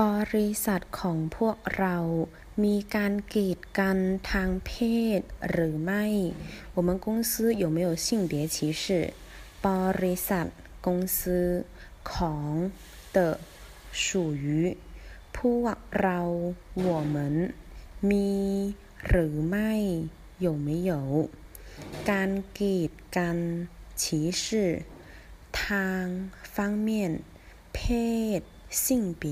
บริษัทของพวกเรามีการกีดกันทางเพศหรือไม่我们公司有没有性别歧视บริษัท公司ของ的属于พวกเรา我们มีหรือไม่有没有การกีดกัน歧视ทาง方面เพศ性别